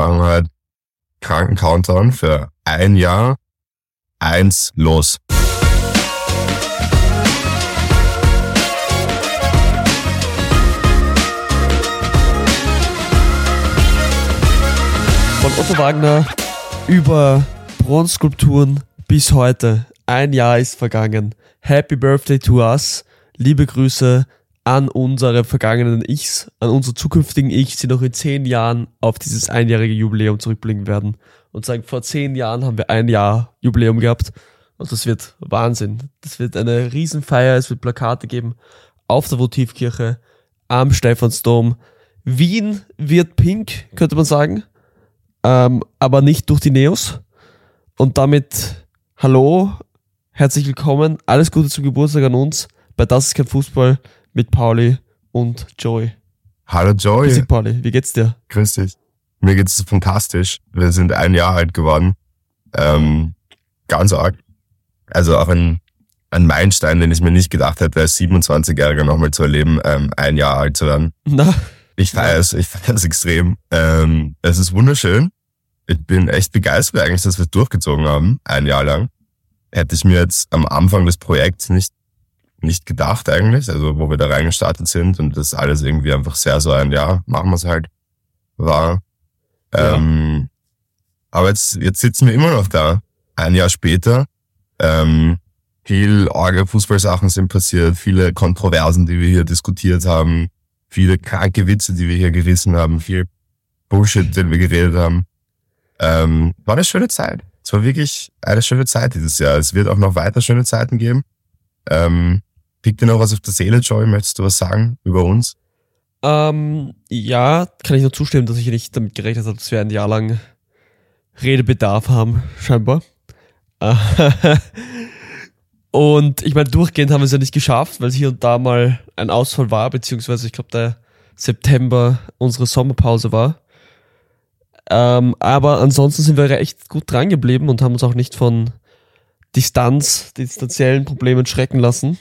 Machen halt kranken Countdown für ein Jahr. Eins, los. Von Otto Wagner über Bronzskulpturen bis heute. Ein Jahr ist vergangen. Happy Birthday to us. Liebe Grüße an unsere vergangenen Ichs, an unsere zukünftigen Ichs, die noch in zehn Jahren auf dieses einjährige Jubiläum zurückblicken werden und sagen, vor zehn Jahren haben wir ein Jahr Jubiläum gehabt und das wird Wahnsinn. Das wird eine Riesenfeier, es wird Plakate geben auf der Votivkirche, am Stephansdom. Wien wird pink, könnte man sagen, ähm, aber nicht durch die Neos. Und damit hallo, herzlich willkommen, alles Gute zum Geburtstag an uns bei Das ist kein Fußball mit Pauli und Joey. Hallo Joey. Grüß dich, Pauli. Wie geht's dir? Grüß dich. Mir geht's fantastisch. Wir sind ein Jahr alt geworden. Ähm, ganz arg. Also auch ein, ein Meilenstein, den ich mir nicht gedacht hätte, als 27-Jähriger nochmal zu erleben, ähm, ein Jahr alt zu werden. Na, Ich feiere es, ich feiere es extrem. Ähm, es ist wunderschön. Ich bin echt begeistert eigentlich, dass wir es durchgezogen haben, ein Jahr lang. Hätte ich mir jetzt am Anfang des Projekts nicht, nicht gedacht eigentlich, also wo wir da reingestartet sind und das alles irgendwie einfach sehr so ein Jahr, machen wir es halt, war. Ja. Ähm, aber jetzt, jetzt sitzen wir immer noch da, ein Jahr später. Ähm, viel arge Fußballsachen sind passiert, viele Kontroversen, die wir hier diskutiert haben, viele kranke Witze, die wir hier gerissen haben, viel Bullshit, den wir geredet haben. Ähm, war eine schöne Zeit. Es war wirklich eine schöne Zeit dieses Jahr. Es wird auch noch weiter schöne Zeiten geben. Ähm, liegt dir noch was auf der Seele, Joey? Möchtest du was sagen über uns? ähm, ja, kann ich nur zustimmen, dass ich nicht damit gerechnet habe, dass wir ein Jahr lang Redebedarf haben, scheinbar. Und ich meine, durchgehend haben wir es ja nicht geschafft, weil es hier und da mal ein Ausfall war, beziehungsweise ich glaube, der September unsere Sommerpause war. Ähm, aber ansonsten sind wir echt gut dran geblieben und haben uns auch nicht von Distanz, distanziellen Problemen schrecken lassen.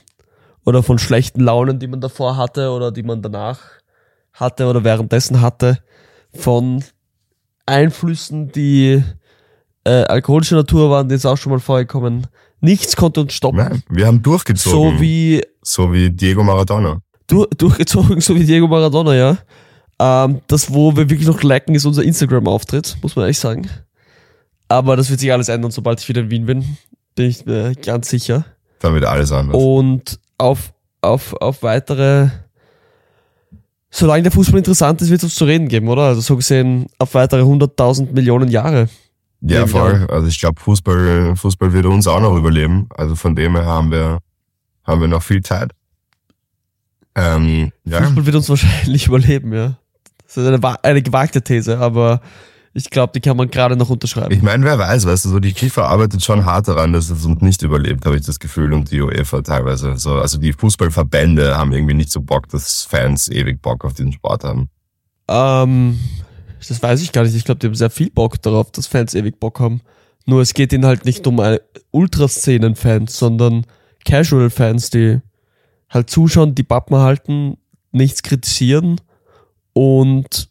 Oder von schlechten Launen, die man davor hatte oder die man danach hatte oder währenddessen hatte. Von Einflüssen, die äh, alkoholischer Natur waren, die ist auch schon mal vorgekommen. Nichts konnte uns stoppen. Nein, wir haben durchgezogen. So wie so wie Diego Maradona. du, durchgezogen, so wie Diego Maradona, ja. Ähm, das, wo wir wirklich noch liken, ist unser Instagram-Auftritt, muss man ehrlich sagen. Aber das wird sich alles ändern, sobald ich wieder in Wien bin. Bin ich mir ganz sicher. Dann wird alles anders. Und auf, auf, auf weitere, solange der Fußball interessant ist, wird es uns zu reden geben, oder? Also so gesehen auf weitere 100.000 Millionen Jahre. ja, voll. Also ich glaube, Fußball, Fußball wird uns auch noch überleben. Also von dem her haben wir, haben wir noch viel Zeit. Ähm, ja, Fußball wird uns wahrscheinlich überleben, ja. Das ist eine, eine gewagte These, aber ich glaube, die kann man gerade noch unterschreiben. ich meine, wer weiß, weißt du, so die FIFA arbeitet schon hart daran, dass es uns nicht überlebt, habe ich das Gefühl, und die UEFA teilweise. So, also die Fußballverbände haben irgendwie nicht so Bock, dass Fans ewig Bock auf diesen Sport haben. Ähm, das weiß ich gar nicht. Ich glaube, die haben sehr viel Bock darauf, dass Fans ewig Bock haben. Nur es geht ihnen halt nicht um äh, Ultraszenen-Fans, sondern Casual-Fans, die halt zuschauen, die Pappen halten, nichts kritisieren und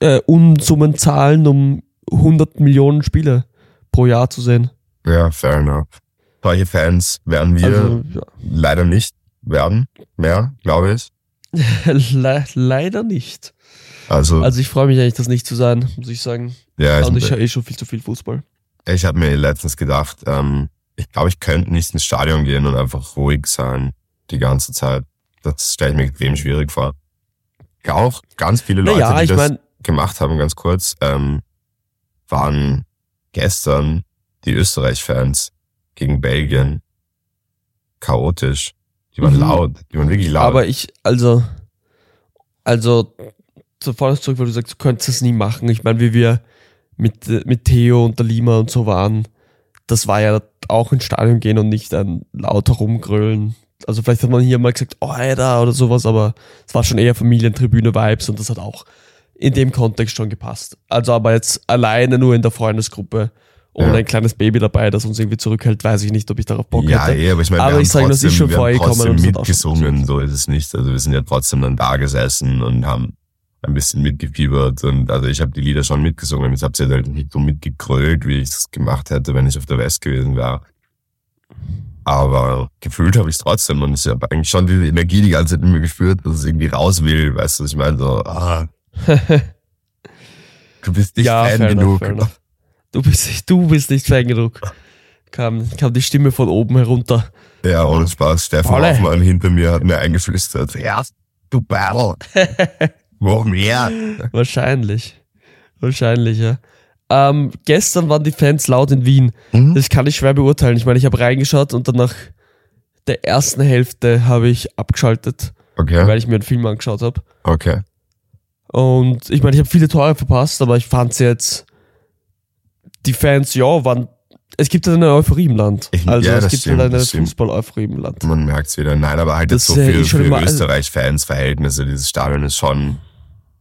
äh, Unsummen zahlen, um 100 Millionen Spiele pro Jahr zu sehen. Ja, fair enough. Solche Fans werden wir Also, ja. leider nicht werden mehr, glaube ich. Le leider nicht. Also, Also ich freue mich eigentlich, das nicht zu sein, muss ich sagen. ja, Und ich ich, schaue eh schon viel zu viel Fußball. ich habe mir letztens gedacht, ähm, ich glaube, ich könnte nicht ins Stadion gehen und einfach ruhig sein die ganze Zeit. Das stelle ich mir extrem schwierig vor. Auch ganz viele Leute, Naja, die ich das meine, gemacht haben, ganz kurz, ähm, waren gestern die Österreich-Fans gegen Belgien chaotisch. Die waren Mhm. laut, die waren wirklich laut. Aber ich, also, also, sofort zurück, weil du sagst, du könntest es nie machen. Ich meine, wie wir mit, mit Theo und der Lima und so waren, das war ja auch ins Stadion gehen und nicht ein lauter rumgrölen. Also vielleicht hat man hier mal gesagt, oh, Alter, oder sowas, aber es war schon eher Familientribüne-Vibes und das hat auch in dem Kontext schon gepasst. Also aber jetzt alleine nur in der Freundesgruppe ohne Ja. ein kleines Baby dabei, das uns irgendwie zurückhält, weiß ich nicht, ob ich darauf Bock ja, hätte. eh, aber ich meine, Aber wir haben ich sage, trotzdem- schon wir haben trotzdem und mitgesungen, so ist es nicht. Also wir sind ja trotzdem dann da gesessen und haben, ein bisschen mitgefiebert und also ich habe die Lieder schon mitgesungen. Ich habe sie halt nicht so mitgegrölt, wie ich es gemacht hätte, wenn ich auf der West gewesen wäre. Aber gefühlt habe ich es trotzdem und ich habe eigentlich schon diese Energie die ganze Zeit in mir geführt, dass es irgendwie raus will, weißt du, ich meine so, ah, du bist nicht Ja, Fan genug. enough. Du bist, nicht- du bist nicht Fan genug. Kam, kam die Stimme von oben herunter. Ja, ohne Spaß. Stefan. Hoffmann hinter mir hat mir eingeflüstert. Ja, du Battle. Wo mehr? Wahrscheinlich. Wahrscheinlich, ja. Ähm, gestern waren die Fans laut in Wien. Mhm. Das kann ich schwer beurteilen. Ich meine, ich habe reingeschaut und dann nach der ersten Hälfte habe ich abgeschaltet, Okay, weil ich mir einen Film angeschaut habe. okay. Und ich meine, ich habe viele Tore verpasst, aber ich fand sie jetzt, die Fans, ja, waren, es gibt halt eine Euphorie im Land. Ich- Also ja, es gibt stimmt, halt eine. Fußball-Euphorie im Land. Man merkt's wieder. Nein, aber halt Das jetzt so ja für, eh schon für immer- also- Österreich-Fans Verhältnisse. Dieses Stadion ist schon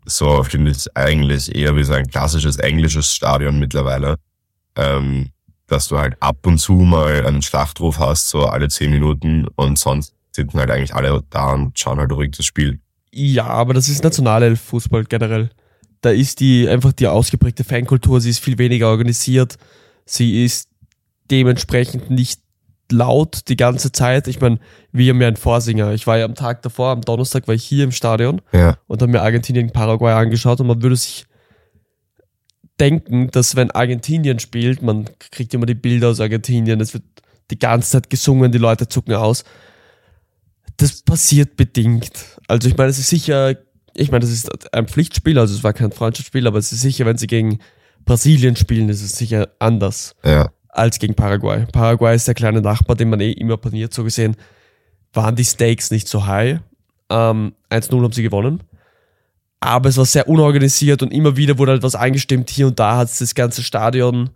so, finde ich, eigentlich eher wie so ein klassisches englisches Stadion mittlerweile. Ähm, dass du halt ab und zu mal einen Schlachtruf hast, so alle zehn Minuten und sonst sitzen halt eigentlich alle da und schauen halt ruhig das Spiel. Ja, aber das ist Nationalelf-Fußball generell. Da ist die einfach die ausgeprägte Fankultur, sie ist viel weniger organisiert, sie ist dementsprechend nicht laut die ganze Zeit. Ich meine, wir haben ja einen Vorsinger. Ich war ja am Tag davor, am Donnerstag war ich hier im Stadion Ja. und habe mir Argentinien Paraguay angeschaut und man würde sich denken, dass wenn Argentinien spielt, man kriegt immer die Bilder aus Argentinien, es wird die ganze Zeit gesungen, die Leute zucken aus. Das passiert bedingt. Also ich meine, es ist sicher, ich meine, das ist ein Pflichtspiel, also es war kein Freundschaftsspiel, aber es ist sicher, wenn sie gegen Brasilien spielen, ist es sicher anders Ja. als gegen Paraguay. Paraguay ist der kleine Nachbar, den man eh immer paniert, so gesehen. Waren die Stakes nicht so high. Ähm, 1-0 haben sie gewonnen. Aber es war sehr unorganisiert und immer wieder wurde halt was eingestimmt. Hier und da hat es das ganze Stadion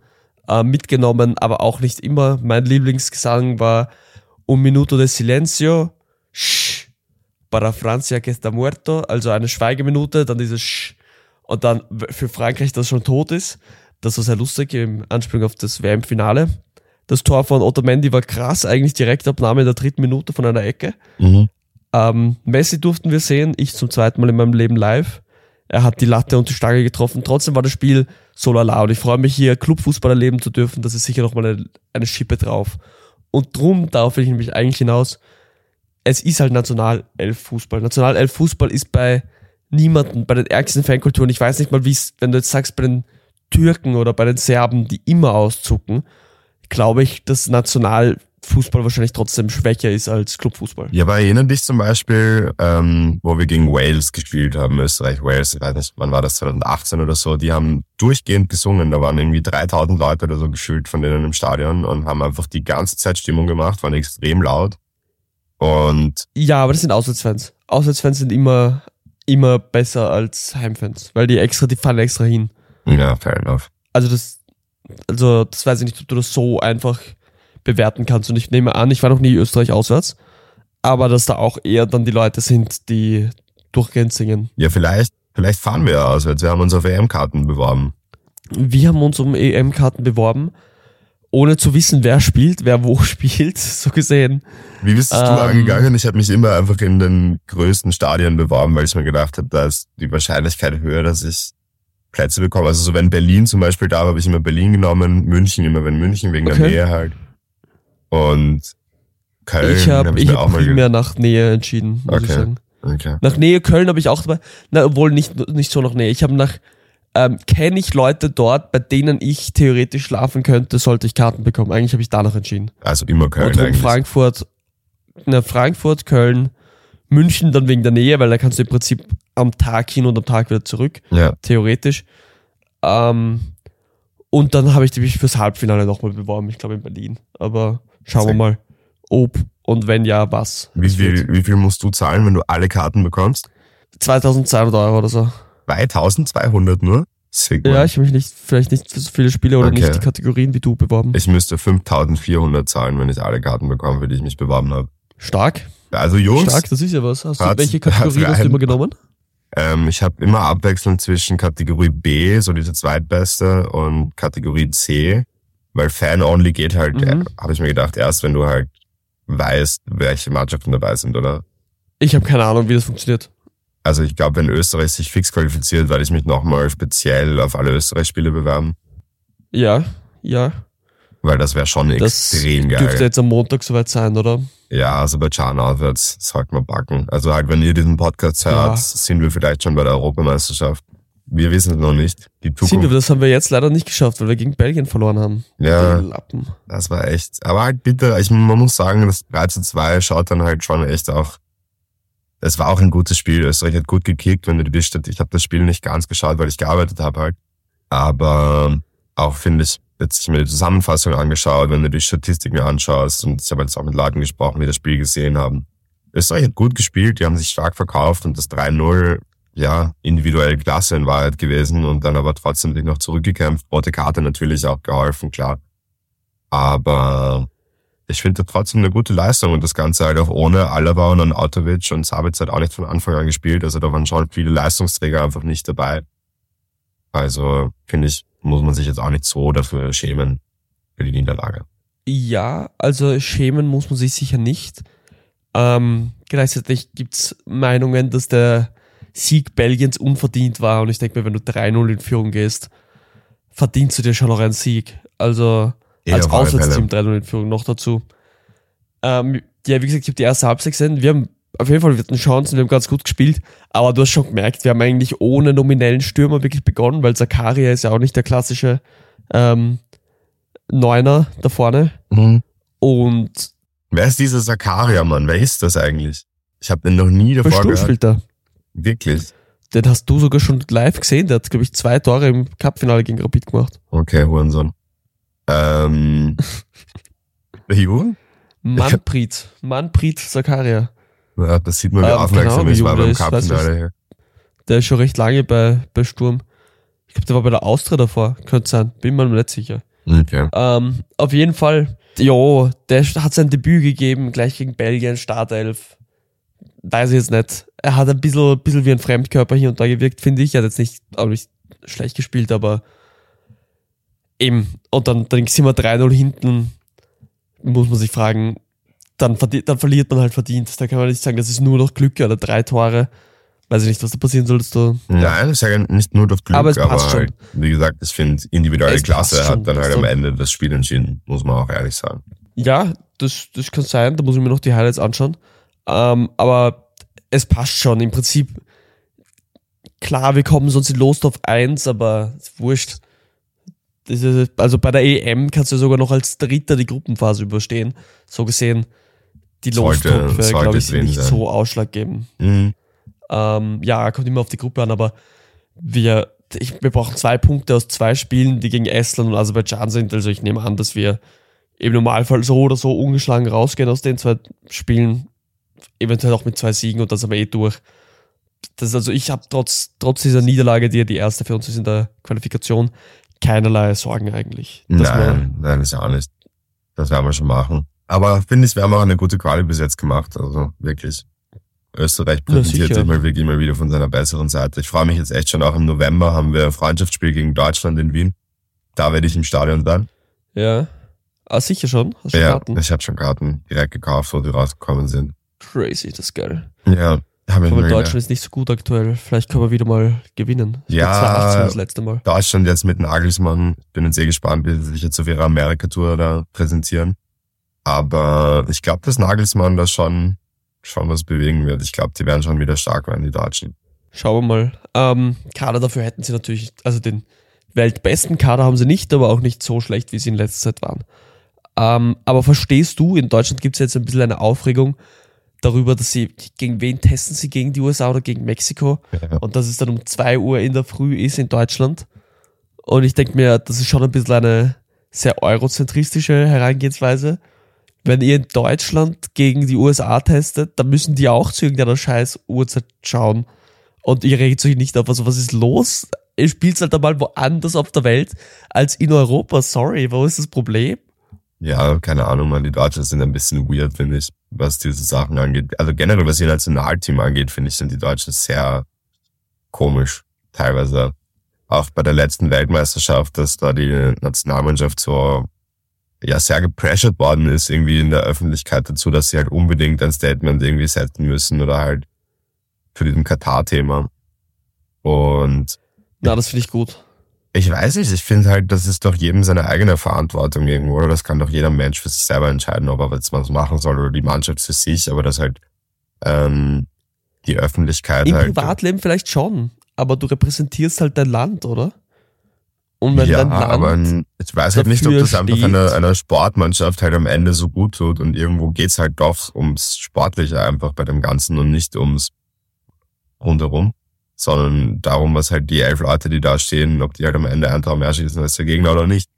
äh, mitgenommen, aber auch nicht immer. Mein Lieblingsgesang war Un Minuto de Silencio, para Francia que está muerto, also eine Schweigeminute, dann dieses Shh, und dann für Frankreich, das schon tot ist. Das war sehr lustig im Anspielung auf das WM-Finale. Das Tor von Otamendi war krass, eigentlich Direktabnahme in der dritten Minute von einer Ecke. Mhm. Ähm, Messi durften wir sehen, ich zum zweiten Mal in meinem Leben live. Er hat die Latte und die Stange getroffen. Trotzdem war das Spiel so lala und ich freue mich hier Clubfußball erleben zu dürfen. Das ist sicher nochmal eine, eine Schippe drauf. Und drum, darauf will ich nämlich eigentlich hinaus, es ist halt Nationalelf-Fußball. Nationalelf-Fußball ist bei niemanden, bei den ärgsten Fankulturen, ich weiß nicht mal, wie es, wenn du jetzt sagst, bei den Türken oder bei den Serben, die immer auszucken, glaube ich, dass Nationalfußball wahrscheinlich trotzdem schwächer ist als Clubfußball. Ja, aber erinnern dich zum Beispiel, ähm, wo wir gegen Wales gespielt haben, Österreich, Wales, ich weiß nicht, wann war das, 2018 oder so, die haben durchgehend gesungen, da waren irgendwie 3000 Leute oder so gefühlt von denen im Stadion und haben einfach die ganze Zeit Stimmung gemacht, waren extrem laut und Ja, aber das sind Auswärtsfans. Auswärtsfans sind immer, immer besser als Heimfans, weil die extra, die fahren extra hin. ja, fair enough. Also das, also das weiß ich nicht, ob du das so einfach bewerten kannst. Und ich nehme an, ich war noch nie Österreich auswärts, aber dass da auch eher dann die Leute sind, die durchgehend singen. Ja, vielleicht, vielleicht fahren wir ja auswärts, wir haben uns auf EM-Karten beworben. Wir haben uns um EM-Karten beworben, ohne zu wissen, wer spielt, wer wo spielt, so gesehen. Wie bist du Ähm. angegangen? Ich habe mich immer einfach in den größten Stadien beworben, weil ich mir gedacht habe, da ist die Wahrscheinlichkeit höher, dass ich Plätze bekomme. Also so wenn Berlin zum Beispiel da war, habe ich immer Berlin genommen, München immer wenn München wegen der Okay. Nähe halt. Und Köln ich habe hab ich mir hab primär nach Nähe entschieden, muss ich Okay. sagen. Okay. Nach Nähe Köln habe ich auch dabei, na, obwohl nicht, nicht so nach Nähe. Ich habe nach, ähm, kenne ich Leute dort, bei denen ich theoretisch schlafen könnte, sollte ich Karten bekommen. Eigentlich habe ich danach entschieden. Also immer Köln Und eigentlich. Frankfurt, na, Frankfurt, Köln, München dann wegen der Nähe, weil da kannst du im Prinzip am Tag hin und am Tag wieder zurück, Ja. theoretisch. Ähm, und dann habe ich mich fürs Halbfinale nochmal beworben, ich glaube in Berlin. Aber schauen wir mal, ob und wenn ja, was. Wie viel, wie viel musst du zahlen, wenn du alle Karten bekommst? 2200 Euro oder so. 2200 nur? Sick, Ja, ich habe mich nicht, vielleicht nicht für so viele Spiele oder Okay. nicht die Kategorien wie du beworben. ich müsste 5400 zahlen, wenn ich alle Karten bekomme, für die ich mich beworben habe. Stark, Also Jungs, stark, das ist ja was. Hast du, welche Kategorien hat's hast du immer genommen? Ähm, ich habe immer abwechselnd zwischen Kategorie B, so diese zweitbeste, und Kategorie C, weil Fan-Only geht halt, Mhm. äh, habe ich mir gedacht, erst wenn du halt weißt, welche Mannschaften dabei sind, oder? Ich habe keine Ahnung, wie das funktioniert. Also ich glaube, wenn Österreich sich fix qualifiziert, werde ich mich nochmal speziell auf alle Österreich-Spiele bewerben. Ja, ja. Weil das wäre schon Das extrem geil. dürfte jetzt am Montag soweit sein, oder? Ja, Aserbaidschan auswärts sollten wir backen. Also halt, wenn ihr diesen Podcast hört, Ja. sind wir vielleicht schon bei der Europameisterschaft. Wir wissen es noch nicht. Die Sind wir, Zukunft. das haben wir jetzt leider nicht geschafft, weil wir gegen Belgien verloren haben. Ja, Lappen. das war echt. Aber halt bitte, ich, man muss sagen, das 3 zu 2 schaut dann halt schon echt auch. Es war auch ein gutes Spiel. Österreich hat gut gekickt, wenn du die Stadt. Ich habe das Spiel nicht ganz geschaut, weil ich gearbeitet habe halt. Aber auch finde ich, jetzt ich mir die Zusammenfassung angeschaut, wenn du die Statistiken anschaust und ich habe jetzt auch mit Leuten gesprochen, die das Spiel gesehen haben. Österreich hat gut gespielt, die haben sich stark verkauft und das 3-0, ja, individuell klasse in Wahrheit gewesen und dann aber trotzdem sich noch zurückgekämpft. Rote Karte natürlich auch geholfen, klar. Aber ich finde trotzdem eine gute Leistung und das Ganze halt auch ohne Alaba und Autovic und Sabitz hat auch nicht von Anfang an gespielt. Also da waren schon viele Leistungsträger einfach nicht dabei. Also finde ich, muss man sich jetzt auch nicht so dafür schämen für die Niederlage. Ja, also schämen muss man sich sicher nicht. Ähm, gleichzeitig gibt's Meinungen, dass der Sieg Belgiens unverdient war und ich denke mir, wenn du 3-0 in Führung gehst, verdienst du dir schon noch einen Sieg. Also Ja, als Auswärtsteam 3-0 in Führung noch dazu. Ähm, ja, wie gesagt, ich habe die erste Halbzeit gesehen. Wir haben auf jeden Fall wir hatten Chancen, wir haben ganz gut gespielt, aber du hast schon gemerkt, wir haben eigentlich ohne nominellen Stürmer wirklich begonnen, weil Zakaria ist ja auch nicht der klassische ähm, Neuner da vorne. Und Wer ist dieser Zakaria, Mann? Wer ist das eigentlich? Ich habe den noch nie davor Sturm gehört. spielt er. Wirklich? Den hast du sogar schon live gesehen. Der hat, glaube ich, zwei Tore im Cupfinale gegen Rapid gemacht. Okay, Hurensohn. Ähm, Ju? Manfred. Manfred Zakaria. Ja, das sieht man, wie Ähm, aufmerksam genau, ich war beim der ist, weiß Cup-Finale. Der ist schon recht lange bei, bei Sturm. Ich glaube, der war bei der Austria davor. Könnte sein. Bin mir nicht sicher. Okay. Ähm, auf jeden Fall, jo, der hat sein Debüt gegeben, gleich gegen Belgien, Startelf. Weiß ich jetzt nicht. Er hat ein bisschen, bisschen wie ein Fremdkörper hier und da gewirkt, finde ich. Er hat jetzt nicht, auch nicht schlecht gespielt, aber eben. Und dann, dann sind wir 3-0 hinten. Muss man sich fragen, dann, dann verliert man halt verdient. Da kann man nicht sagen, das ist nur noch Glück oder drei Tore. Weiß ich nicht, was da passieren soll. du- Nein, ich sage nicht nur durch Glück, Aber aber, es passt halt, wie gesagt, ich finde, individuelle Es Klasse hat dann halt am Ende das Spiel entschieden, muss man auch ehrlich sagen. Ja, das, das kann sein, da muss ich mir noch die Highlights anschauen. Ähm, aber es passt schon. Im Prinzip, klar, wir kommen sonst in Losdorf 1, aber wurscht. Ist, also bei der EM kannst du sogar noch als Dritter die Gruppenphase überstehen. So gesehen, die Lostopfe, glaube ich, sind nicht sein. so ausschlaggebend. Mhm. Ähm, ja, kommt immer auf die Gruppe an, aber wir, ich, wir brauchen zwei Punkte aus zwei Spielen, die gegen Estland und Aserbaidschan sind. Also ich nehme an, dass wir im Normalfall so oder so ungeschlagen rausgehen aus den zwei Spielen. Eventuell auch mit zwei Siegen und dann sind wir eh durch. Das, also ich habe trotz, trotz dieser Niederlage, die ja die erste für uns ist in der Qualifikation, keinerlei Sorgen eigentlich. Nein, nein, ist ja auch nicht. Das werden wir schon machen. Aber finde ich, wir haben auch eine gute Quali bis jetzt gemacht. Also wirklich. Österreich präsentiert sich mal wirklich immer wieder von seiner besseren Seite. Ich freue mich jetzt echt schon auch im November haben wir ein Freundschaftsspiel gegen Deutschland in Wien. Da werde ich im Stadion sein. ja. Ah, sicher schon. Hast du Ja, Karten? ich hatte schon Karten direkt gekauft, wo die rausgekommen sind. Crazy, das ist geil. Ja, habe ich Aber Deutschland ist nicht so gut aktuell. Vielleicht können wir wieder mal gewinnen. Das Ja. war 2018 das letzte Mal. Deutschland jetzt mit Nagelsmann. Bin jetzt sehr gespannt, wie sie sich jetzt auf ihrer Amerika-Tour da präsentieren. Aber ich glaube, dass Nagelsmann da schon, schon was bewegen wird. Ich glaube, die werden schon wieder stark werden, die Deutschen. Schauen wir mal. Ähm, Kader dafür hätten sie natürlich, also den weltbesten Kader haben sie nicht, aber auch nicht so schlecht, wie sie in letzter Zeit waren. Ähm, aber verstehst du, in Deutschland gibt es jetzt ein bisschen eine Aufregung darüber, dass sie, gegen wen testen sie, gegen die USA oder gegen Mexiko? Ja. Und dass es dann um zwei Uhr in der Früh ist in Deutschland. Und ich denke mir, das ist schon ein bisschen eine sehr eurozentristische Herangehensweise. Wenn ihr in Deutschland gegen die USA testet, dann müssen die auch zu irgendeiner scheiß Uhrzeit schauen. Und ihr regt euch nicht auf. Also was ist los? Ihr spielt halt einmal woanders auf der Welt als in Europa. Sorry, wo ist das Problem? Ja, keine Ahnung, man. Die Deutschen sind ein bisschen weird, finde ich, was diese Sachen angeht. Also generell, was ihr Nationalteam angeht, finde ich, sind die Deutschen sehr komisch, teilweise. Auch bei der letzten Weltmeisterschaft, dass da die Nationalmannschaft so, ja, sehr gepressured worden ist, irgendwie in der Öffentlichkeit dazu, dass sie halt unbedingt ein Statement irgendwie setzen müssen oder halt für diesem Katar-Thema. Und Na, das finde ich gut. Ich weiß nicht, ich finde halt, das ist doch jedem seine eigene Verantwortung irgendwo, oder? Das kann doch jeder Mensch für sich selber entscheiden, ob er jetzt was machen soll oder die Mannschaft für sich, aber das halt ähm, die Öffentlichkeit Im halt. Privatleben vielleicht schon, aber du repräsentierst halt dein Land, oder? Und wenn ja, dein Land aber ich weiß halt nicht, ob das einfach steht. einer, einer Sportmannschaft halt am Ende so gut tut und irgendwo geht's halt doch ums Sportliche einfach bei dem Ganzen und nicht ums rundherum, sondern darum, was halt die elf Leute, die da stehen, ob die halt am Ende ein Tor mehr schießen als der Gegner oder nicht.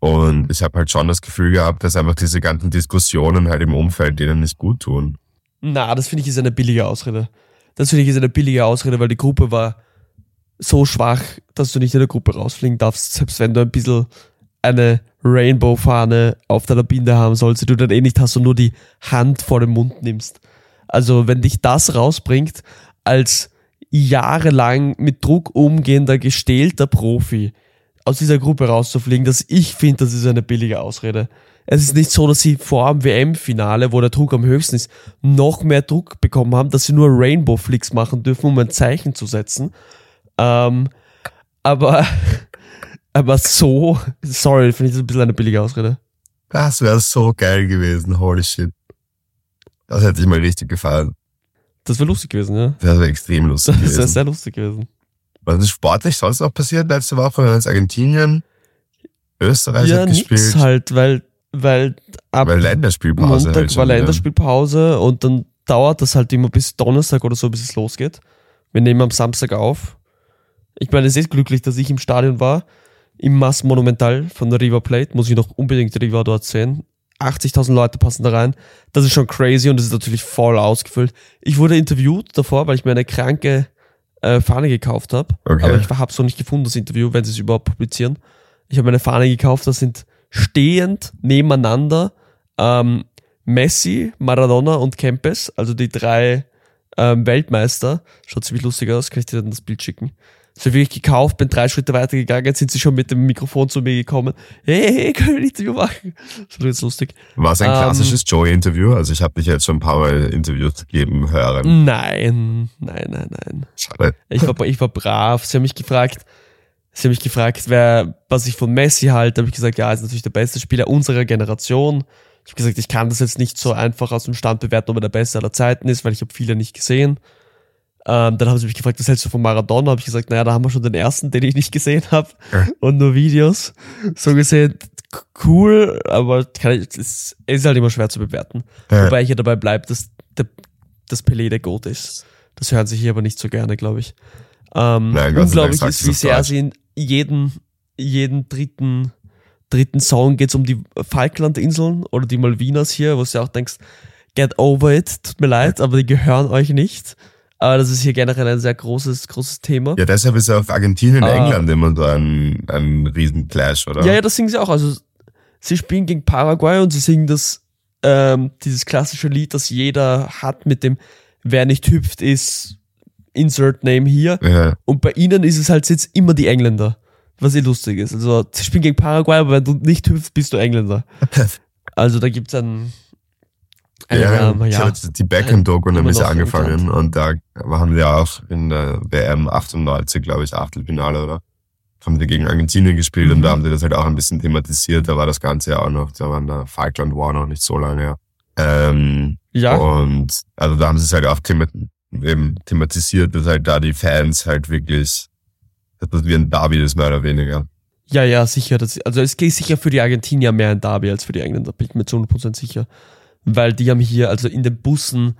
Und ich habe halt schon das Gefühl gehabt, dass einfach diese ganzen Diskussionen halt im Umfeld denen nicht gut tun. Na, das finde ich ist eine billige Ausrede. Das finde ich ist eine billige Ausrede, weil die Gruppe war so schwach, dass du nicht in der Gruppe rausfliegen darfst, selbst wenn du ein bisschen eine Rainbow-Fahne auf deiner Binde haben sollst, die du dann eh nicht hast und nur die Hand vor den Mund nimmst. Also wenn dich das rausbringt, als jahrelang mit Druck umgehender, gestählter Profi aus dieser Gruppe rauszufliegen, dass ich finde, das ist eine billige Ausrede. Es ist nicht so, dass sie vor dem WM-Finale, wo der Druck am höchsten ist, noch mehr Druck bekommen haben, dass sie nur Rainbow-Flicks machen dürfen, um ein Zeichen zu setzen. Ähm, aber, aber so, sorry, finde ich das ein bisschen eine billige Ausrede. Das wäre so geil gewesen, holy shit. Das hätte ich mal richtig gefallen. Das wäre lustig gewesen, ja. Das wäre extrem lustig Das wäre gewesen. sehr lustig gewesen. Was ist sportlich sonst noch passiert letzte Woche? Wir haben jetzt Argentinien, Österreich ja, hat nix gespielt, halt, weil, weil ab weil Länderspielpause Montag halt schon war. Länderspielpause und dann dauert das halt immer bis Donnerstag oder so, bis es losgeht. Wir nehmen am Samstag auf. Ich meine, es ist glücklich, dass ich im Stadion war. Im Mass Monumental von der River Plate. Muss ich noch unbedingt River dort sehen. 80.000 Leute passen da rein. Das ist schon crazy und es ist natürlich voll ausgefüllt. Ich wurde interviewt davor, weil ich mir eine kranke äh, Fahne gekauft habe. Okay. Aber ich habe es noch nicht gefunden, das Interview, wenn sie es überhaupt publizieren. Ich habe eine Fahne gekauft, das sind stehend nebeneinander ähm, Messi, Maradona und Kempes, also die drei ähm, Weltmeister. Schaut ziemlich lustig aus, kann ich dir dann das Bild schicken. Das habe ich gekauft, bin drei Schritte weitergegangen, jetzt sind sie schon mit dem Mikrofon zu mir gekommen. Hey, hey, können wir ein Interview machen? Das war jetzt lustig. War es ein Ähm, klassisches Joey-Interview? Also ich habe dich jetzt schon ein paar Mal Interviews gegeben hören. Nein, nein, nein, nein. Schade. Ich war, ich war brav. Sie haben mich gefragt, sie haben mich gefragt, wer, was ich von Messi halte. Habe ich gesagt, ja, er ist natürlich der beste Spieler unserer Generation. Ich habe gesagt, ich kann das jetzt nicht so einfach aus dem Stand bewerten, ob er der Beste aller Zeiten ist, weil ich habe viele nicht gesehen. Ähm, dann haben sie mich gefragt, was hältst du von Maradona? Habe ich gesagt, naja, da haben wir schon den ersten, den ich nicht gesehen habe Ja. und nur Videos. So gesehen cool, aber kann ich, es ist halt immer schwer zu bewerten. Ja. Wobei ich ja dabei bleibe, dass der, das Pelé der Goat ist. Das hören sich hier aber nicht so gerne, glaube ich. Ähm, Nein, unglaublich ist, wie sehr sie in jeden, jeden dritten, dritten Song geht's um die Falklandinseln oder die Malvinas hier, wo du auch denkst, get over it, tut mir leid, aber die gehören euch nicht. Aber das ist hier generell ein sehr großes, großes Thema. Ja, deshalb ist ja auf Argentinien, Ah. England immer so ein, ein Riesen-Clash, oder? Ja, ja, das singen sie auch. Also sie spielen gegen Paraguay und sie singen das, ähm, dieses klassische Lied, das jeder hat mit dem Wer nicht hüpft, ist Insert Name hier. ja. Und bei ihnen ist es halt jetzt immer die Engländer. Was eh lustig ist. Also sie spielen gegen Paraguay, aber wenn du nicht hüpfst, bist du Engländer. Also da gibt's ein, ein Ja, ähm, ich ja. habe jetzt die Beckham-Doku nämlich angefangen und da haben wir ja auch in der WM 98, glaube ich, Achtelfinale, oder? Haben wir gegen Argentinien gespielt und Mhm. da haben sie das halt auch ein bisschen thematisiert. Da war das Ganze ja auch noch, da war der Falkland War noch nicht so lange her. Ähm, ja, Und also da haben sie es halt auch thema eben thematisiert, dass halt da die Fans halt wirklich, dass das wie ein Derby ist, mehr oder weniger. ja, ja, sicher. Das, also es geht sicher für die Argentinier mehr ein Derby als für die Engländer, bin ich mir zu 100% sicher. Weil die haben hier, also in den Bussen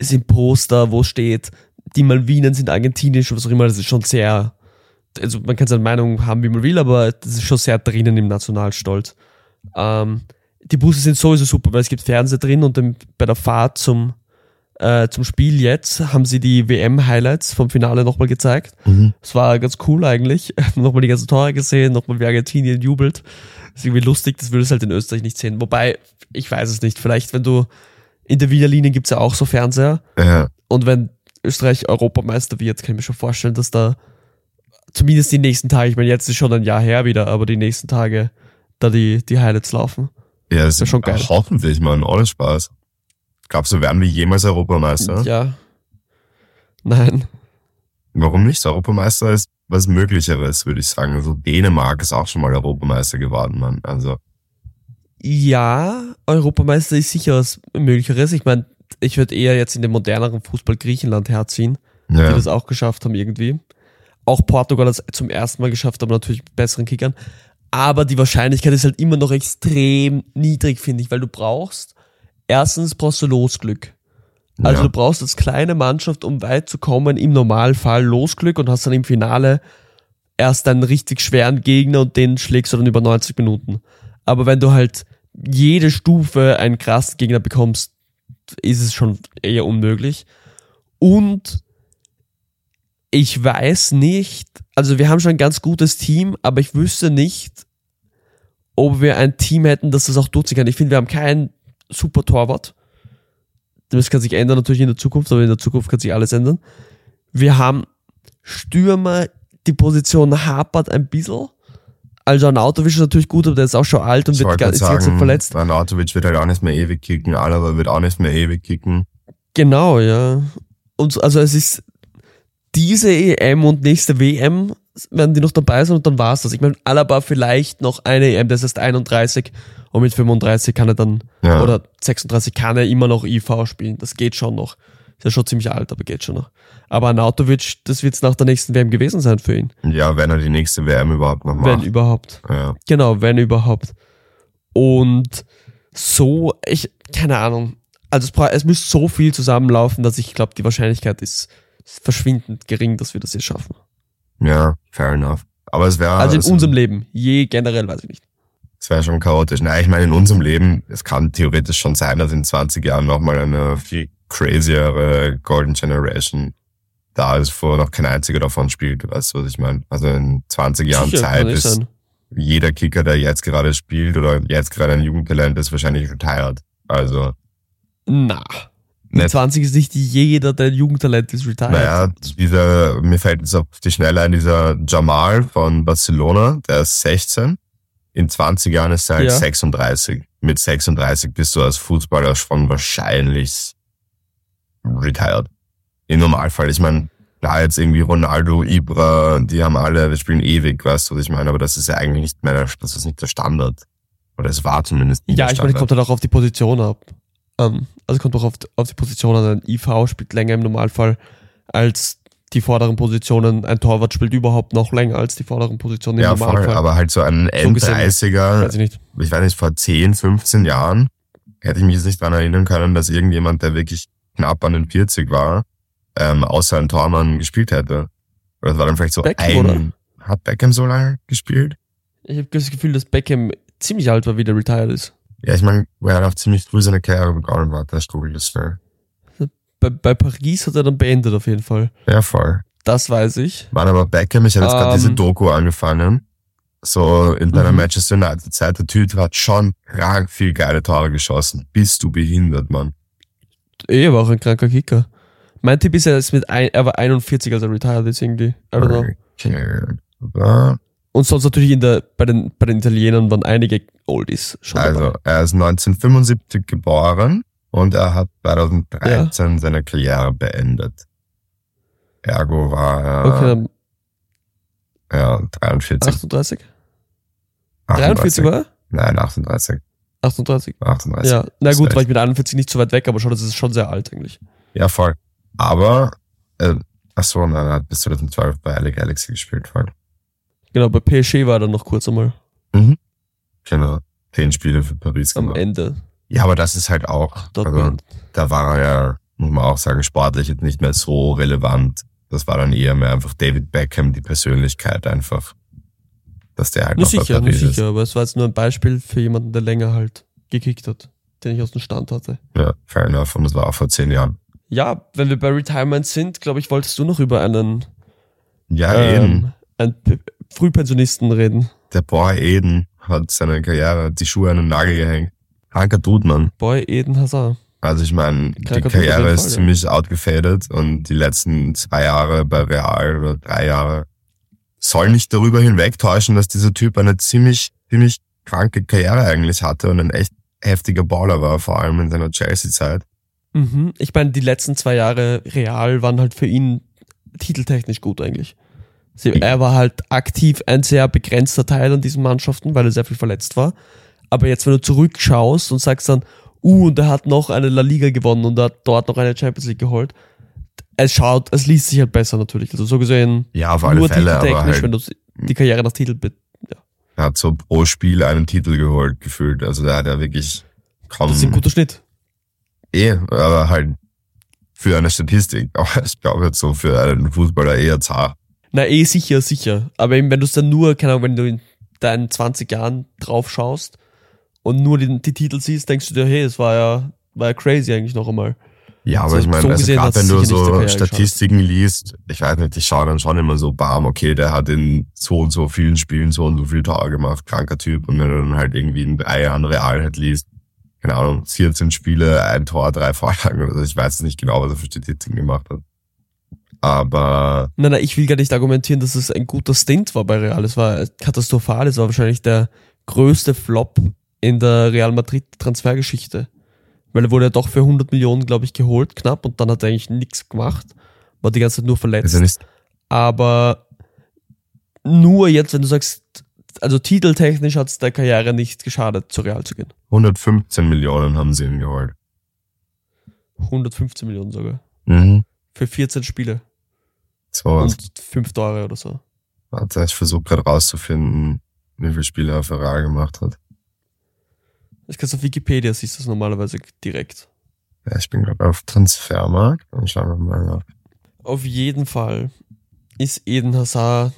sind Poster, wo steht, die Malvinen sind argentinisch, was auch immer, das ist schon sehr, also man kann seine Meinung haben, wie man will, aber das ist schon sehr drinnen im Nationalstolz. Ähm, die Busse sind sowieso super, weil es gibt Fernseher drin und dann bei der Fahrt zum, äh, zum Spiel jetzt haben sie die WM-Highlights vom Finale nochmal gezeigt. Es war ganz cool eigentlich. nochmal die ganzen Tore gesehen, nochmal wie Argentinien jubelt. ist irgendwie lustig, das würdest du halt in Österreich nicht sehen. Wobei, ich weiß es nicht. Vielleicht, wenn du in der Wiener Linie gibt's ja auch so Fernseher. Ja, Und wenn Österreich Europameister wird, kann ich mir schon vorstellen, dass da zumindest die nächsten Tage, ich meine, jetzt ist schon ein Jahr her wieder, aber die nächsten Tage da die, die Highlights laufen. ja das Wär schon geil. Hoffentlich, man, ohne Spaß. Glaubst du, werden wir jemals Europameister? Ja. Nein. Warum nicht? Europameister ist was Möglicheres, würde ich sagen. Also Dänemark ist auch schon mal Europameister geworden, Mann. Also Ja, Europameister ist sicher was Möglicheres. Ich meine, ich würde eher jetzt in den moderneren Fußball Griechenland herziehen, die ja, das auch geschafft haben irgendwie. Auch Portugal hat es zum ersten Mal geschafft, aber natürlich mit besseren Kickern. Aber die Wahrscheinlichkeit ist halt immer noch extrem niedrig, finde ich, weil du brauchst, erstens brauchst du Losglück. Also ja. du brauchst als kleine Mannschaft, um weit zu kommen, im Normalfall Losglück und hast dann im Finale erst einen richtig schweren Gegner und den schlägst du dann über 90 Minuten. Aber wenn du halt jede Stufe einen krassen Gegner bekommst, ist es schon eher unmöglich. Und ich weiß nicht, also wir haben schon ein ganz gutes Team, aber ich wüsste nicht, ob wir ein Team hätten, das das auch durchziehen kann. Ich finde, wir haben keinen super Torwart. Das kann sich ändern natürlich in der Zukunft, aber in der Zukunft kann sich alles ändern. Wir haben Stürmer, die Position hapert ein bisschen. Also Arnautovic ist natürlich gut, aber der ist auch schon alt und ich wird Zeit sagen, verletzt. Arnautovic wird halt auch nicht mehr ewig kicken, Alaba wird auch nicht mehr ewig kicken. Genau, ja. Und so- also es ist diese EM und nächste WM werden die noch dabei sein und dann war's das. Ich meine, Alaba vielleicht noch eine EM, das ist 31 und mit 35 kann er dann, Ja. oder 36 kann er immer noch IV spielen. Das geht schon noch. Ist ja schon ziemlich alt, aber geht schon noch. Aber Arnautovic, das wird's nach der nächsten WM gewesen sein für ihn. Ja, wenn er die nächste WM überhaupt noch Wenn macht. überhaupt. Ja. Genau, wenn überhaupt. Und so, ich, keine Ahnung. Also es, es müsste so viel zusammenlaufen, dass ich glaube, die Wahrscheinlichkeit ist verschwindend gering, dass wir das jetzt schaffen. ja, fair enough. Aber es wäre Also in unserem Leben. Je generell weiß ich nicht. es wäre schon chaotisch. Nein, ich meine, in unserem Leben, es kann theoretisch schon sein, dass in 20 Jahren nochmal eine viel craziere Golden Generation da ist, wo noch kein einziger davon spielt. Weißt du, was ich meine? Also in 20 Jahren Sicher, Zeit ist sein. jeder Kicker, der jetzt gerade spielt oder jetzt gerade ein Jugendtalent ist, wahrscheinlich retired. Also, Na. Mit Nicht- 20 ist nicht jeder, der Jugendtalent ist, retired. naja, dieser, mir fällt jetzt auf die Schnelle ein, dieser Jamal von Barcelona, der ist 16. In 20 Jahren ist er halt Ja. 36. Mit 36 bist du als Fußballer schon wahrscheinlich retired. Im Normalfall. Ich meine, klar jetzt irgendwie Ronaldo, Ibra, die haben alle, die spielen ewig, weißt du, was ich meine, aber das ist ja eigentlich nicht mehr, der, das ist nicht der Standard. Oder es war zumindest nicht Ja, ich meine, kommt halt auch auf die Position ab. Ähm, also kommt auch auf, auf die Position an. Ein IV spielt länger im Normalfall als die vorderen Positionen. Ein Torwart spielt überhaupt noch länger als die vorderen Positionen im ja, voll, Normalfall. aber halt so ein So gesehen. N30er, weiß ich ich weiß nicht, vor 10, 15 Jahren hätte ich mich jetzt nicht daran erinnern können, dass irgendjemand, der wirklich knapp an den 40 war, ähm, außer ein Tormann gespielt hätte. Oder das war dann vielleicht so Beckham, ein... Hat Beckham so lange gespielt? Ich habe das Gefühl, dass Beckham ziemlich alt war, wie der retired ist. Ja, ich meine, er hat auf ziemlich früh seine Karriere begonnen, warte, ich google das schnell. Bei, bei Paris hat er dann beendet auf jeden Fall. Ja, voll. Das weiß ich. Wann aber Beckham, ich habe jetzt gerade Ähm. diese Doku angefangen, so in deiner Mhm. Manchester United Zeit, der Typ hat schon krank viel geile Tore geschossen. Bist du behindert, Mann? Eh, er war auch ein kranker Kicker. Mein Tipp ist, er ist mit ein, er war 41, als er retired ist irgendwie. I don't know. Okay. Aber Und sonst natürlich in der, bei den, bei den Italienern waren einige Oldies schon Also, dabei. er ist 1975 geboren und er hat 2013 seine Karriere beendet. Ergo war er Okay, ja, 43. 38? 43 war er? Nein, 38. 38. 38. Ja, na gut, war ich mit 41 nicht so weit weg, aber schon, das ist schon sehr alt eigentlich. Ja, voll. Aber, äh, ach so, nein, er hat bis 2012 bei LA Galaxy gespielt, voll. Genau, bei PSG war er dann noch kurz einmal Genau. Zehn Spiele für Paris am gemacht. Ende. Ja, aber das ist halt auch, also, da war er ja, muss man auch sagen, sportlich jetzt nicht mehr so relevant. Das war dann eher mehr einfach David Beckham, die Persönlichkeit einfach. Dass der halt Nur sicher, nur Paris ist. sicher, aber es war jetzt nur ein Beispiel für jemanden, der länger halt gekickt hat, den ich aus dem Stand hatte. Ja, fair enough. Und das war auch vor zehn Jahren. Ja, wenn wir bei Retirement sind, glaube ich, wolltest du noch über einen, Ja, ähm, einen P- Frühpensionisten reden. Der Boy Eden hat seine Karriere, die Schuhe an den Nagel gehängt. Kranker Dude, Mann. Boy Eden Hazard. Also ich meine, die Karriere ist Fall, ja. ziemlich outgefadet und die letzten zwei Jahre bei Real oder drei Jahre soll nicht darüber hinwegtäuschen, dass dieser Typ eine ziemlich, ziemlich kranke Karriere eigentlich hatte und ein echt heftiger Baller war, vor allem in seiner Chelsea-Zeit. Mhm. Ich meine, die letzten zwei Jahre Real waren halt für ihn titeltechnisch gut eigentlich. Sie, er war halt aktiv ein sehr begrenzter Teil an diesen Mannschaften, weil er sehr viel verletzt war. Aber jetzt, wenn du zurückschaust und sagst dann, uh, und er hat noch eine La Liga gewonnen und er hat dort noch eine Champions League geholt, es schaut, es liest sich halt besser natürlich. Also so gesehen, Ja, auf alle nur Fälle, aber halt, wenn du die Karriere nach Titel be- er hat so pro Spiel einen Titel geholt, gefühlt. Also der hat ja wirklich kaum, Das ist ein guter Schnitt. eh, aber halt für eine Statistik. Aber ich glaube jetzt so für einen Fußballer eher zart. Na, eh sicher, sicher. Aber eben, wenn du es dann nur, keine Ahnung, wenn du in deinen 20 Jahren drauf schaust und nur die, die Titel siehst, denkst du dir, hey, das war ja, war ja crazy eigentlich noch einmal. Ja, aber Also ich meine, so also gerade wenn du so Statistiken liest, ich weiß nicht, ich schaue dann schon immer so, bam, okay, der hat in so und so vielen Spielen so und so viel Tore gemacht, kranker Typ. Und wenn du dann halt irgendwie in drei Jahren Real halt liest, keine Ahnung, 14 Spiele, ein Tor, drei Vorlagen oder so, ich weiß nicht genau, was er für Statistiken gemacht hat. Aber Nein, nein, ich will gar nicht argumentieren, dass es ein guter Stint war bei Real. Es war katastrophal. Es war wahrscheinlich der größte Flop in der Real Madrid Transfergeschichte. Weil er wurde ja doch für 100 Millionen, glaube ich, geholt, knapp, und dann hat er eigentlich nichts gemacht. War die ganze Zeit nur verletzt. er nicht, Aber nur jetzt, wenn du sagst, also titeltechnisch hat es der Karriere nicht geschadet, zu Real zu gehen. 115 Millionen haben sie ihn geholt. 115 Millionen sogar. Mhm. Für 14 Spiele So, und 5 Tore oder so. warte, ich versuche gerade rauszufinden, wie viele Spiele er Real gemacht hat. Ich kann auf Wikipedia, siehst du das normalerweise direkt. Ja, ich bin gerade auf Transfermarkt und schauen wir mal nach. Auf jeden Fall ist Eden Hazard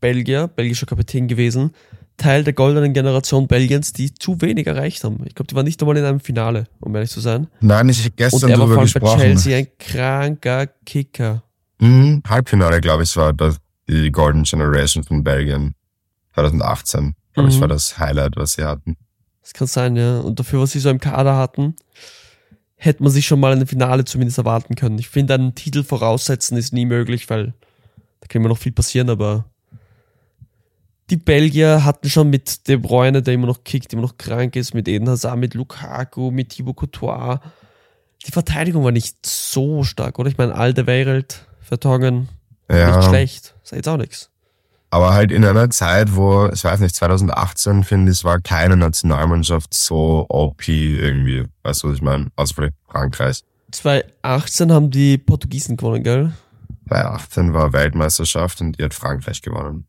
Belgier, belgischer Kapitän gewesen, Teil der goldenen Generation Belgiens, die zu wenig erreicht haben. Ich glaube, die waren nicht einmal in einem Finale, um ehrlich zu sein. Nein, ich hab Und gestern er war drüber allem bei gesprochen. Chelsea ein kranker Kicker. Mhm, Halbfinale, glaube ich, war das die Golden Generation von Belgien. 2018, glaube ich, Mhm. war das Highlight, was sie hatten. Das kann sein, ja. Und dafür, was sie so im Kader hatten, hätte man sich schon mal ein Finale zumindest erwarten können. Ich finde, einen Titel voraussetzen ist nie möglich, weil da kann immer noch viel passieren, aber die Belgier hatten schon mit De Bruyne, der immer noch kickt, immer noch krank ist, mit Eden Hazard, mit Lukaku, mit Thibaut Courtois. Die Verteidigung war nicht so stark, oder? Ich meine, Alderweireld, Vertongen, nicht Ja, schlecht. Ist jetzt auch nichts. aber halt in einer Zeit, wo, ich weiß nicht, 2018 finde ich, war keine Nationalmannschaft so OP irgendwie. Weißt du, was ich meine? Außer vielleicht Frankreich. 2018 haben die Portugiesen gewonnen, gell? Bei 18 war Weltmeisterschaft und die hat Frankreich gewonnen.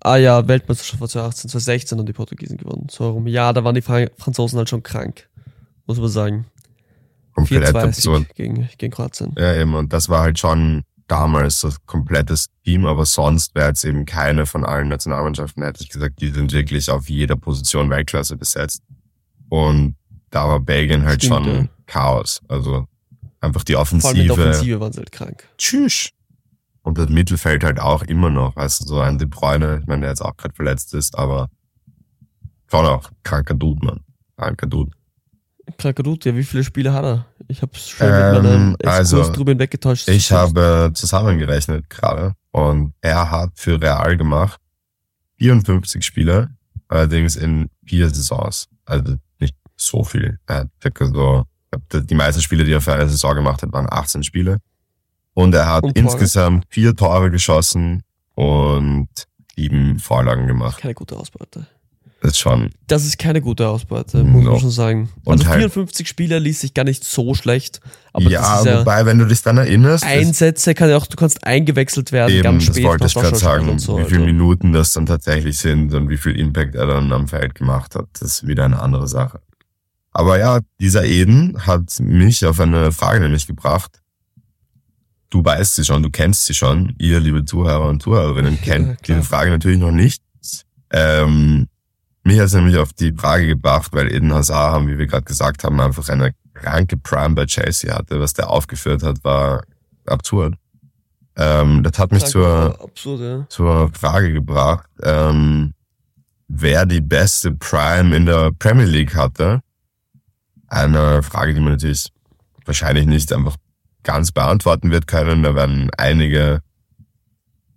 Ah ja, Weltmeisterschaft war 2018, 2016 haben die Portugiesen gewonnen. So rum. Ja, da waren die Fra Franzosen halt schon krank. Muss man sagen. Komplett 4-2 absurd. Gegen, gegen Kroatien. Ja, eben. Und das war halt schon damals das komplettes Team, aber sonst wäre jetzt eben keine von allen Nationalmannschaften, hätte ich gesagt, die sind wirklich auf jeder Position Weltklasse besetzt. Und da war Belgien halt Stimmt, schon ja. Chaos. Also einfach die Vor allem Offensive. der Offensive waren sie halt krank. Tschüss. Und das Mittelfeld halt auch immer noch. Also so ein De Bruyne, ich meine, der jetzt auch gerade verletzt ist, aber schon auch kranker Dude, Mann. Kranker Dude. Ja, wie viele Spiele hat er? Ich habe schon Ähm, mit meinem Exkurs also, drüber hinweggetäuscht. Ich habe zusammengerechnet gerade und er hat für Real gemacht 54 Spiele, allerdings in vier Saisons. Also nicht so viel. Er hat so, die meisten Spiele, die er für eine Saison gemacht hat, waren 18 Spiele. Und er hat Und insgesamt vier Tore geschossen und sieben Vorlagen gemacht. Keine gute Ausbeute. Das ist schon, Das ist keine gute Ausbeute, muss No. man schon sagen. Und Also halt- 54 Spieler liest sich gar nicht so schlecht. Aber ja, das ist ja wobei, wenn du dich dann erinnerst, Einsätze kann ja auch, du kannst eingewechselt werden, Eben, ganz das spät. wollte ich gerade sagen, so, wie viele also. Minuten das dann tatsächlich sind und wie viel Impact er dann am Feld gemacht hat. Das ist wieder eine andere Sache. Aber ja, dieser Eden hat mich auf eine Frage nämlich gebracht. Du weißt sie schon, du kennst sie schon. Ihr, liebe Zuhörer und Zuhörerinnen, kennt Ja, diese Frage natürlich noch nicht. Ähm, mich hat es nämlich auf die Frage gebracht, weil Eden Hazard, haben, wie wir gerade gesagt haben, einfach eine kranke Prime bei Chelsea hatte. Was der aufgeführt hat, war absurd. Ähm, das hat mich zur, Absurd, ja. zur Frage gebracht, ähm, wer die beste Prime in der Premier League hatte. Eine Frage, die man natürlich wahrscheinlich nicht einfach ganz beantworten wird können. Da werden einige,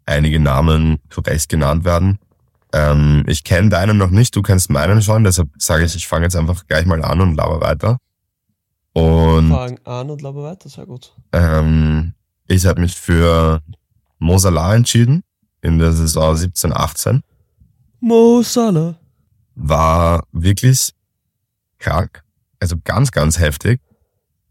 einige Namen zu Recht genannt werden. Ähm, ich kenne deinen noch nicht, du kennst meinen schon, deshalb sage ich, ich fange jetzt einfach gleich mal an und laber weiter. Und Fang an und laber weiter, sehr gut. ähm, ich habe mich für Mo Salah entschieden in der Saison 17, 18. Mo Salah. War wirklich krank. Also ganz, ganz heftig.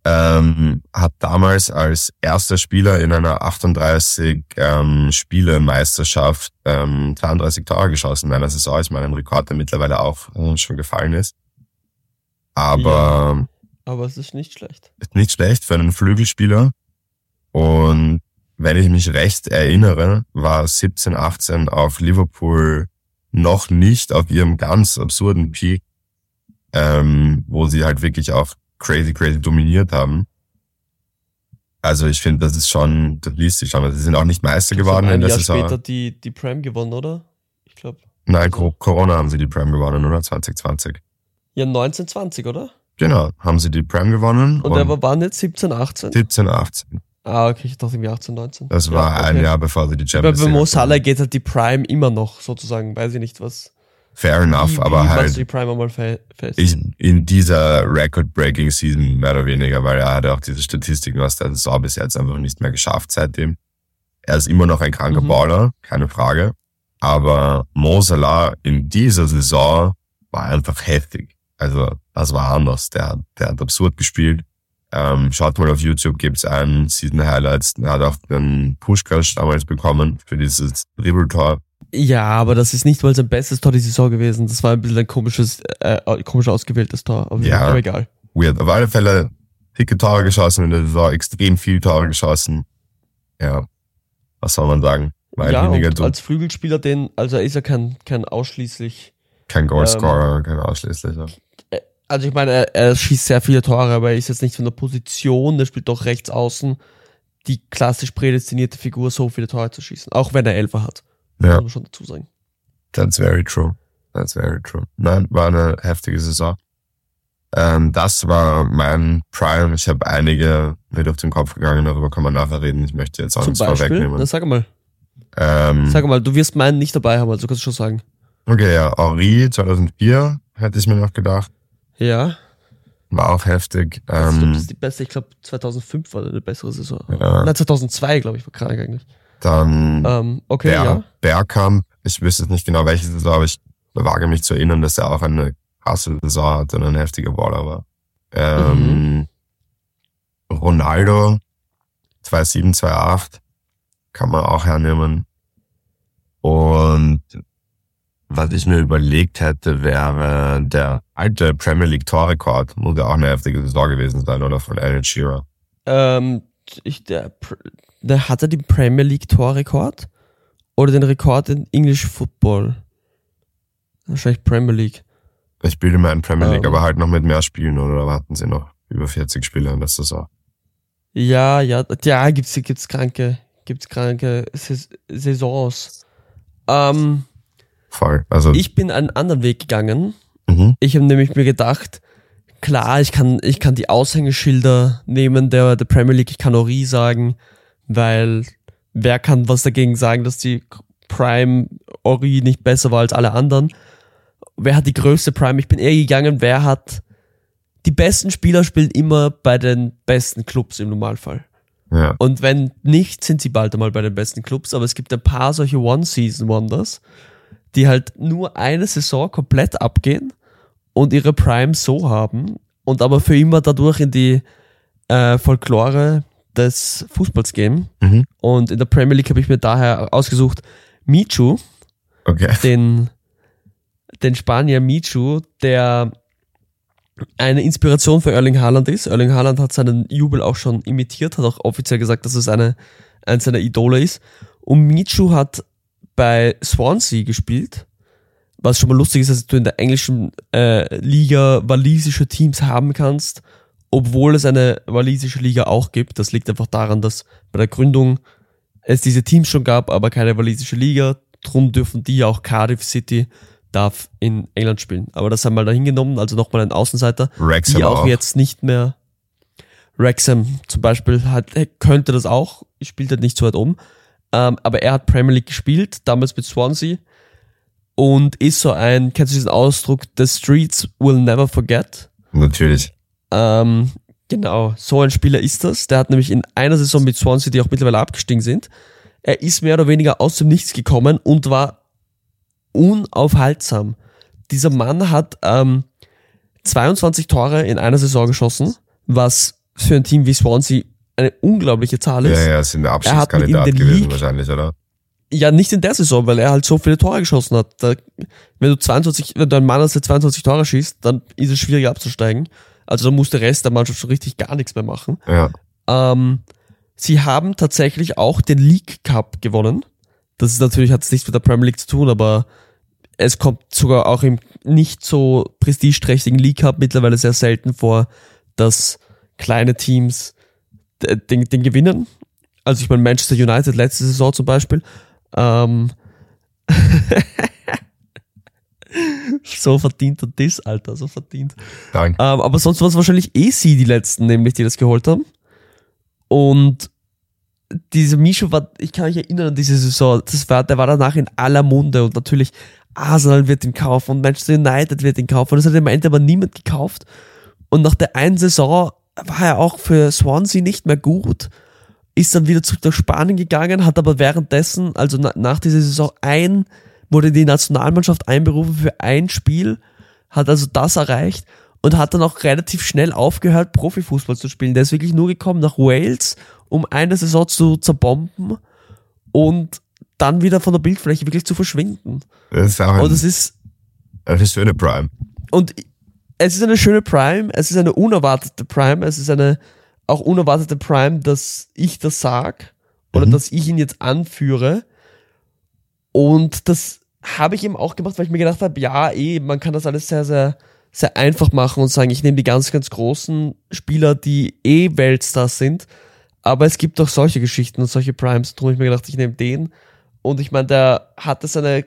Ähm, hat damals als erster Spieler in einer 38 ähm, Spiele Meisterschaft ähm, 32 Tore geschossen in einer Saison. Ich meine, ein Rekord, der mittlerweile auch äh, schon gefallen ist. Aber Aber es ist nicht schlecht. ist nicht schlecht für einen Flügelspieler. Und wenn ich mich recht erinnere, war 17, 18 auf Liverpool noch nicht auf ihrem ganz absurden Peak, ähm, wo sie halt wirklich auch crazy, crazy dominiert haben. Also ich finde, das ist schon, das liest sich schon. Also sie sind auch nicht Meister geworden ein in der Jahr Saison. später die, die Prem gewonnen, oder? Ich glaube. Nein, Co- Corona haben sie die Prem gewonnen, oder? 2020. Ja, 1920, oder? Genau, haben sie die Prem gewonnen. Und, der war wann jetzt 17, 18? 17, 18. Ah, okay, ich dachte irgendwie 18, 19. Das war Ja, ein okay. Jahr bevor sie die Bei, Champions bei League Mo hatten. Salah geht halt die Prime immer noch, sozusagen. Weiß ich nicht, was. Fair enough, wie, aber wie halt du die Prime fe fest? ich, in dieser Record-Breaking Season mehr oder weniger, weil er hat auch diese Statistiken aus der Saison bis jetzt einfach nicht mehr geschafft seitdem. Er ist immer noch ein kranker Mhm. Baller, keine Frage. Aber Mo Salah in dieser Saison war einfach heftig. Also das war anders. Der, der hat absurd gespielt. Ähm, schaut mal auf YouTube, gibt's einen Season Highlights. Er hat auch den Pushkash damals bekommen für dieses Dribbeltor. Ja, aber das ist nicht mal sein bestes Tor die Saison gewesen. Das war ein bisschen ein komisches, äh, komisch ausgewähltes Tor. Aber, Ja. aber egal. weird. Auf alle Fälle dicke Tore geschossen in der Saison, extrem viel Tore geschossen. Ja, was soll man sagen? Weil ja, weniger und du, als Flügelspieler, den, also er ist ja kein, kein ausschließlich. kein Goalscorer, kein ausschließlicher. Also ich meine, er, er schießt sehr viele Tore, aber er ist jetzt nicht von der Position, der spielt doch rechts außen, die klassisch prädestinierte Figur, so viele Tore zu schießen. Auch wenn er Elfer hat. Ja, Muss man schon dazu sagen. that's very true. That's very true. Nein, war eine heftige Saison. Ähm, das war mein Prime. Ich habe einige mir durch den Kopf gegangen, darüber kann man nachher reden. Ich möchte jetzt auch Zum nichts Beispiel, vorwegnehmen. na, sag mal, Ähm, sag mal, du wirst meinen nicht dabei haben, also kannst du schon sagen. okay, ja, Henri 2004 hätte ich mir noch gedacht. Ja, War auch heftig. das, Ähm, das ist die beste, ich glaube 2005 war eine bessere Saison. Ja. Nein, 2002, glaube ich, war krank eigentlich. Dann Ähm, okay, Ber ja. Bergkamp, ich wüsste jetzt nicht genau welche Saison, aber ich wage mich zu erinnern, dass er auch eine krasse Saison hatte und ein heftiger Baller war. Ähm, Ronaldo 2,7, 2,8 kann man auch hernehmen. Und was ich mir überlegt hätte, wäre der alte Premier League Torrekord. Muss ja auch eine heftige Saison gewesen sein, oder? Von Alan Shearer. Ähm, ich, der, der hat er den Premier League Torrekord oder den Rekord in English Football? Wahrscheinlich Premier League. Ich bilde mir in Premier League, Ähm. aber halt noch mit mehr Spielen, oder hatten sie noch über 40 Spiele in der Saison? Ja, ja, ja, gibt's, gibt's kranke, gibt's kranke Sais- Saisons. Ähm, Voll. Also, ich bin einen anderen Weg gegangen. mhm. Ich habe nämlich mir gedacht, klar, ich kann, ich kann die Aushängeschilder nehmen der, der Premier League, ich kann Ori sagen, weil wer kann was dagegen sagen, dass die Prime Ori nicht besser war als alle anderen? Wer hat die größte Prime? Ich bin eher gegangen, wer hat die besten Spieler spielen immer bei den besten Clubs im Normalfall. ja. Und wenn nicht, sind sie bald einmal bei den besten Clubs. Aber es gibt ein paar solche One-Season-Wonders, die halt nur eine Saison komplett abgehen und ihre Prime so haben und aber für immer dadurch in die äh, Folklore des Fußballs gehen. Mhm. Und in der Premier League habe ich mir daher ausgesucht Michu, Okay. den, den Spanier Michu, der eine Inspiration für Erling Haaland ist. Erling Haaland hat seinen Jubel auch schon imitiert, hat auch offiziell gesagt, dass es eine, eins seiner Idole ist. Und Michu hat bei Swansea gespielt, was schon mal lustig ist, dass du in der englischen äh, Liga walisische Teams haben kannst, obwohl es eine walisische Liga auch gibt. Das liegt einfach daran, dass bei der Gründung es diese Teams schon gab, aber keine walisische Liga. Drum dürfen die auch Cardiff City darf in England spielen. Aber das haben wir da hingenommen, also nochmal ein Außenseiter, Wrexham die auch, auch. jetzt nicht mehr Wrexham zum Beispiel hat, könnte das auch, spielt halt nicht so weit oben. Ähm, aber er hat Premier League gespielt, damals mit Swansea und ist so ein, kennst du diesen Ausdruck, the streets will never forget? Natürlich. Ähm, Genau, so ein Spieler ist das. Der hat nämlich in einer Saison mit Swansea, die auch mittlerweile abgestiegen sind, er ist mehr oder weniger aus dem Nichts gekommen und war unaufhaltsam. Dieser Mann hat ähm, 22 Tore in einer Saison geschossen, was für ein Team wie Swansea eine unglaubliche Zahl ist. Ja, ja, sind der Er Abschiedskandidat gewesen League- wahrscheinlich, oder? Ja, nicht in der Saison, weil er halt so viele Tore geschossen hat. Da, wenn du 22, wenn du einen Mann hast, der 22 Tore schießt, dann ist es schwierig abzusteigen. Also da muss der Rest der Mannschaft schon richtig gar nichts mehr machen. Ja. Ähm, sie haben tatsächlich auch den League Cup gewonnen. Das ist natürlich, hat es nichts mit der Premier League zu tun, aber es kommt sogar auch im nicht so prestigeträchtigen League Cup mittlerweile sehr selten vor, dass kleine Teams den, den gewinnen. Also ich meine Manchester United letzte Saison zum Beispiel. Ähm so verdient er das, Alter, so verdient. Danke. Ähm, aber sonst war es wahrscheinlich eh sie, die letzten, nämlich, die das geholt haben. Und dieser Misho war, ich kann mich erinnern an diese Saison, das war, der war danach in aller Munde und natürlich Arsenal wird ihn kaufen und Manchester United wird ihn kaufen und das hat am Ende aber niemand gekauft. Und nach der einen Saison war er auch für Swansea nicht mehr gut, ist dann wieder zurück nach Spanien gegangen, hat aber währenddessen, also na, nach dieser Saison ein, wurde in die Nationalmannschaft einberufen für ein Spiel, hat also das erreicht und hat dann auch relativ schnell aufgehört, Profifußball zu spielen. Der ist wirklich nur gekommen nach Wales, um eine Saison zu zerbomben und dann wieder von der Bildfläche wirklich zu verschwinden. Das ist auch Und es ist, eine schöne Prime. und es ist eine schöne Prime, es ist eine unerwartete Prime, es ist eine auch unerwartete Prime, dass ich das sag oder Mhm. dass ich ihn jetzt anführe. Und das habe ich eben auch gemacht, weil ich mir gedacht habe, ja, eh, man kann das alles sehr, sehr, sehr einfach machen und sagen, ich nehme die ganz, ganz großen Spieler, die eh Weltstars sind. Aber es gibt auch solche Geschichten und solche Primes. Darum habe ich mir gedacht, ich nehme den. Und ich meine, der hatte seine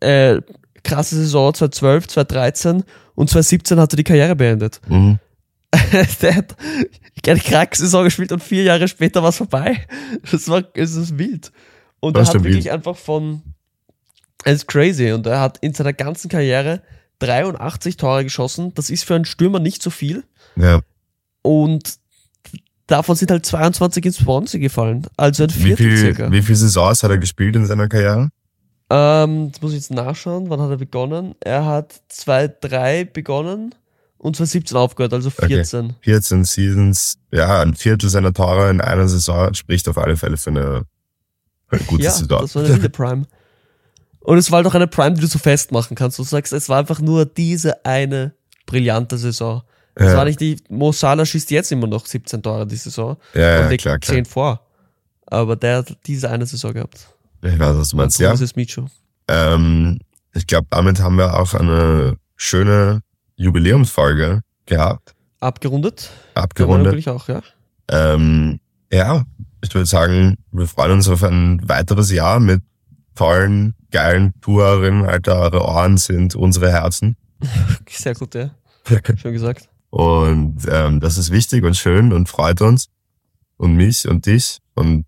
äh, krasse Saison 2012, 2013 und 2017 hat er die Karriere beendet. Mhm. der hat eine kranke Saison gespielt und vier Jahre später war es vorbei. Das war, es ist wild. Und Das er hat wirklich wild. einfach von, es ist crazy und er hat in seiner ganzen Karriere 83 Tore geschossen. Das ist für einen Stürmer nicht so viel Ja. und davon sind halt 22 ins Swansea gefallen. Also ein Wie Viertel viel, circa. wie viele Saisons hat er gespielt in seiner Karriere? Ähm, das muss ich jetzt nachschauen. Wann hat er begonnen? Er hat 2-3 begonnen und 2017 aufgehört, also 14. 14 Seasons, ja, ein Viertel seiner Tore in einer Saison spricht auf alle Fälle für eine, für eine gute ja, Saison. das war eine wilde Prime. Und es war halt auch eine Prime, die du so festmachen kannst. Du sagst, es war einfach nur diese eine brillante Saison. Es Ja. war nicht die, Mo Salah schießt jetzt immer noch 17 Tore die Saison ja, und ja, legt klar, klar. 10 vor. Aber der hat diese eine Saison gehabt. Ich weiß, was du meinst, ja. Das ist Micho. Ähm, ich glaube, damit haben wir auch eine schöne Jubiläumsfolge gehabt, Abgerundet? Abgerundet. natürlich auch, ja. Ähm, ja, ich würde sagen, wir freuen uns auf ein weiteres Jahr mit tollen, geilen Tourerinnen. Alter, eure Ohren sind unsere Herzen. Sehr gut, ja. Schön gesagt. Und ähm, das ist wichtig und schön und freut uns. Und mich und dich und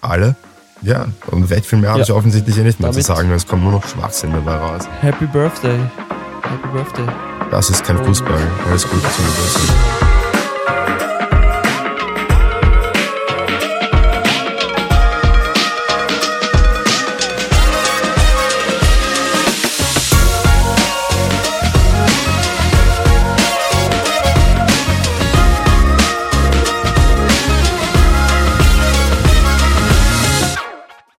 alle. Ja, und recht viel mehr habe Ja. ich offensichtlich eh nicht mehr Damit- zu sagen. Es kommt nur noch Schwachsinn dabei raus. Happy Birthday. Happy Birthday. Das ist kein Fußball. Alles Gute zum Geburtstag.